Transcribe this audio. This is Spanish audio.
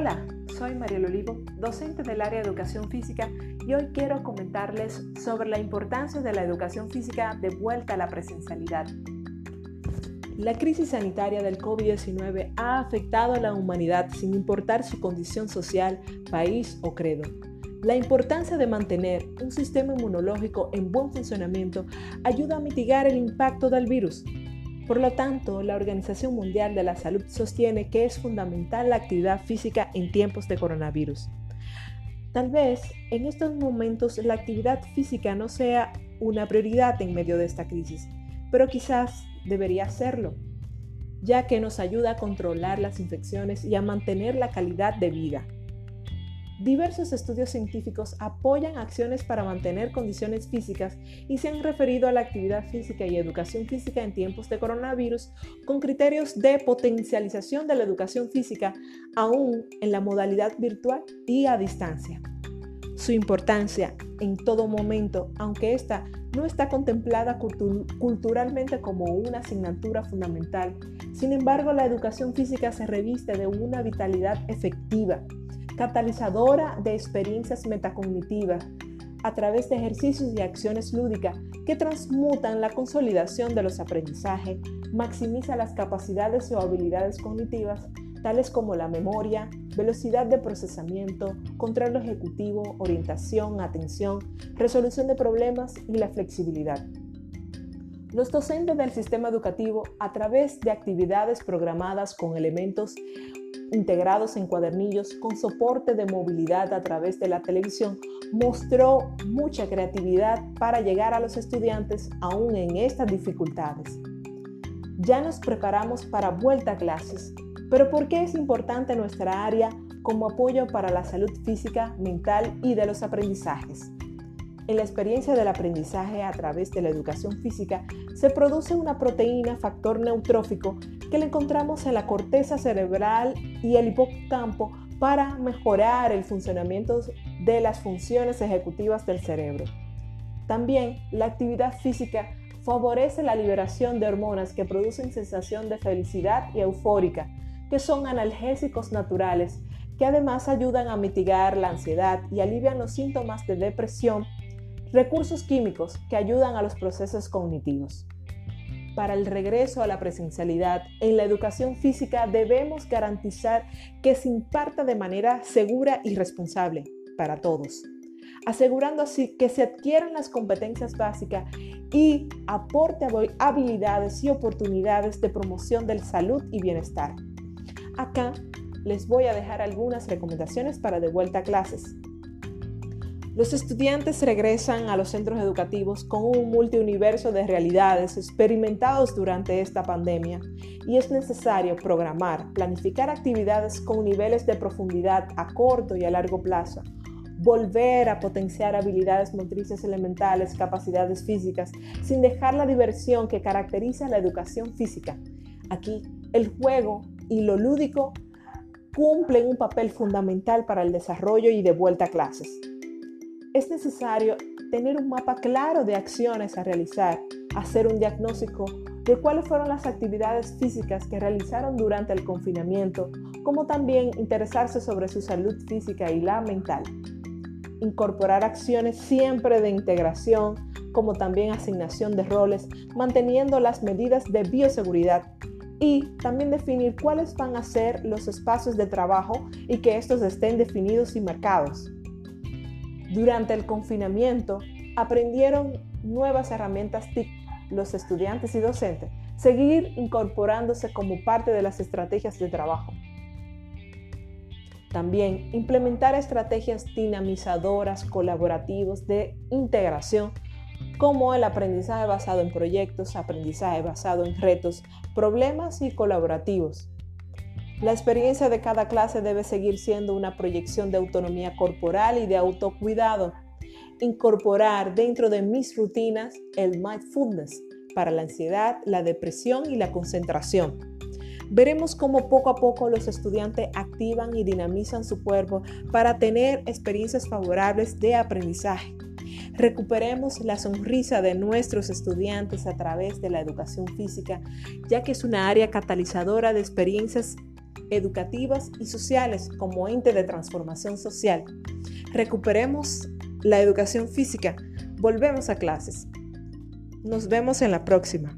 Hola, soy Mariel Olivo, docente del área de educación física y hoy quiero comentarles sobre la importancia de la educación física de vuelta a la presencialidad. La crisis sanitaria del COVID-19 ha afectado a la humanidad sin importar su condición social, país o credo. La importancia de mantener un sistema inmunológico en buen funcionamiento ayuda a mitigar el impacto del virus, por lo tanto, la Organización Mundial de la Salud sostiene que es fundamental la actividad física en tiempos de coronavirus. Tal vez en estos momentos la actividad física no sea una prioridad en medio de esta crisis, pero quizás debería serlo, ya que nos ayuda a controlar las infecciones y a mantener la calidad de vida. Diversos estudios científicos apoyan acciones para mantener condiciones físicas y se han referido a la actividad física y educación física en tiempos de coronavirus con criterios de potencialización de la educación física aún en la modalidad virtual y a distancia. Su importancia en todo momento, aunque esta no está contemplada culturalmente como una asignatura fundamental, sin embargo la educación física se reviste de una vitalidad efectiva catalizadora de experiencias metacognitivas a través de ejercicios y acciones lúdicas que transmutan la consolidación de los aprendizajes, maximiza las capacidades o habilidades cognitivas tales como la memoria, velocidad de procesamiento, control ejecutivo, orientación, atención, resolución de problemas y la flexibilidad. Los docentes del sistema educativo, a través de actividades programadas con elementos integrados en cuadernillos con soporte de movilidad a través de la televisión, mostró mucha creatividad para llegar a los estudiantes aún en estas dificultades. Ya nos preparamos para vuelta a clases, pero ¿por qué es importante nuestra área como apoyo para la salud física, mental y de los aprendizajes? En la experiencia del aprendizaje a través de la educación física se produce una proteína factor neutrófico que la encontramos en la corteza cerebral y el hipocampo para mejorar el funcionamiento de las funciones ejecutivas del cerebro. También la actividad física favorece la liberación de hormonas que producen sensación de felicidad y eufórica, que son analgésicos naturales, que además ayudan a mitigar la ansiedad y alivian los síntomas de depresión Recursos químicos que ayudan a los procesos cognitivos. Para el regreso a la presencialidad, en la educación física debemos garantizar que se imparta de manera segura y responsable para todos, asegurando así que se adquieran las competencias básicas y aporte habilidades y oportunidades de promoción del salud y bienestar. Acá les voy a dejar algunas recomendaciones para de vuelta a clases. Los estudiantes regresan a los centros educativos con un multiuniverso de realidades experimentados durante esta pandemia y es necesario programar, planificar actividades con niveles de profundidad a corto y a largo plazo, volver a potenciar habilidades motrices elementales, capacidades físicas, sin dejar la diversión que caracteriza la educación física. Aquí, el juego y lo lúdico cumplen un papel fundamental para el desarrollo y de vuelta a clases es necesario tener un mapa claro de acciones a realizar, hacer un diagnóstico de cuáles fueron las actividades físicas que realizaron durante el confinamiento, como también interesarse sobre su salud física y la mental. Incorporar acciones siempre de integración, como también asignación de roles, manteniendo las medidas de bioseguridad y también definir cuáles van a ser los espacios de trabajo y que estos estén definidos y marcados. Durante el confinamiento aprendieron nuevas herramientas TIC los estudiantes y docentes, seguir incorporándose como parte de las estrategias de trabajo. También implementar estrategias dinamizadoras, colaborativas de integración, como el aprendizaje basado en proyectos, aprendizaje basado en retos, problemas y colaborativos. La experiencia de cada clase debe seguir siendo una proyección de autonomía corporal y de autocuidado. Incorporar dentro de mis rutinas el mindfulness para la ansiedad, la depresión y la concentración. Veremos cómo poco a poco los estudiantes activan y dinamizan su cuerpo para tener experiencias favorables de aprendizaje. Recuperemos la sonrisa de nuestros estudiantes a través de la educación física, ya que es una área catalizadora de experiencias educativas y sociales como ente de transformación social. Recuperemos la educación física. Volvemos a clases. Nos vemos en la próxima.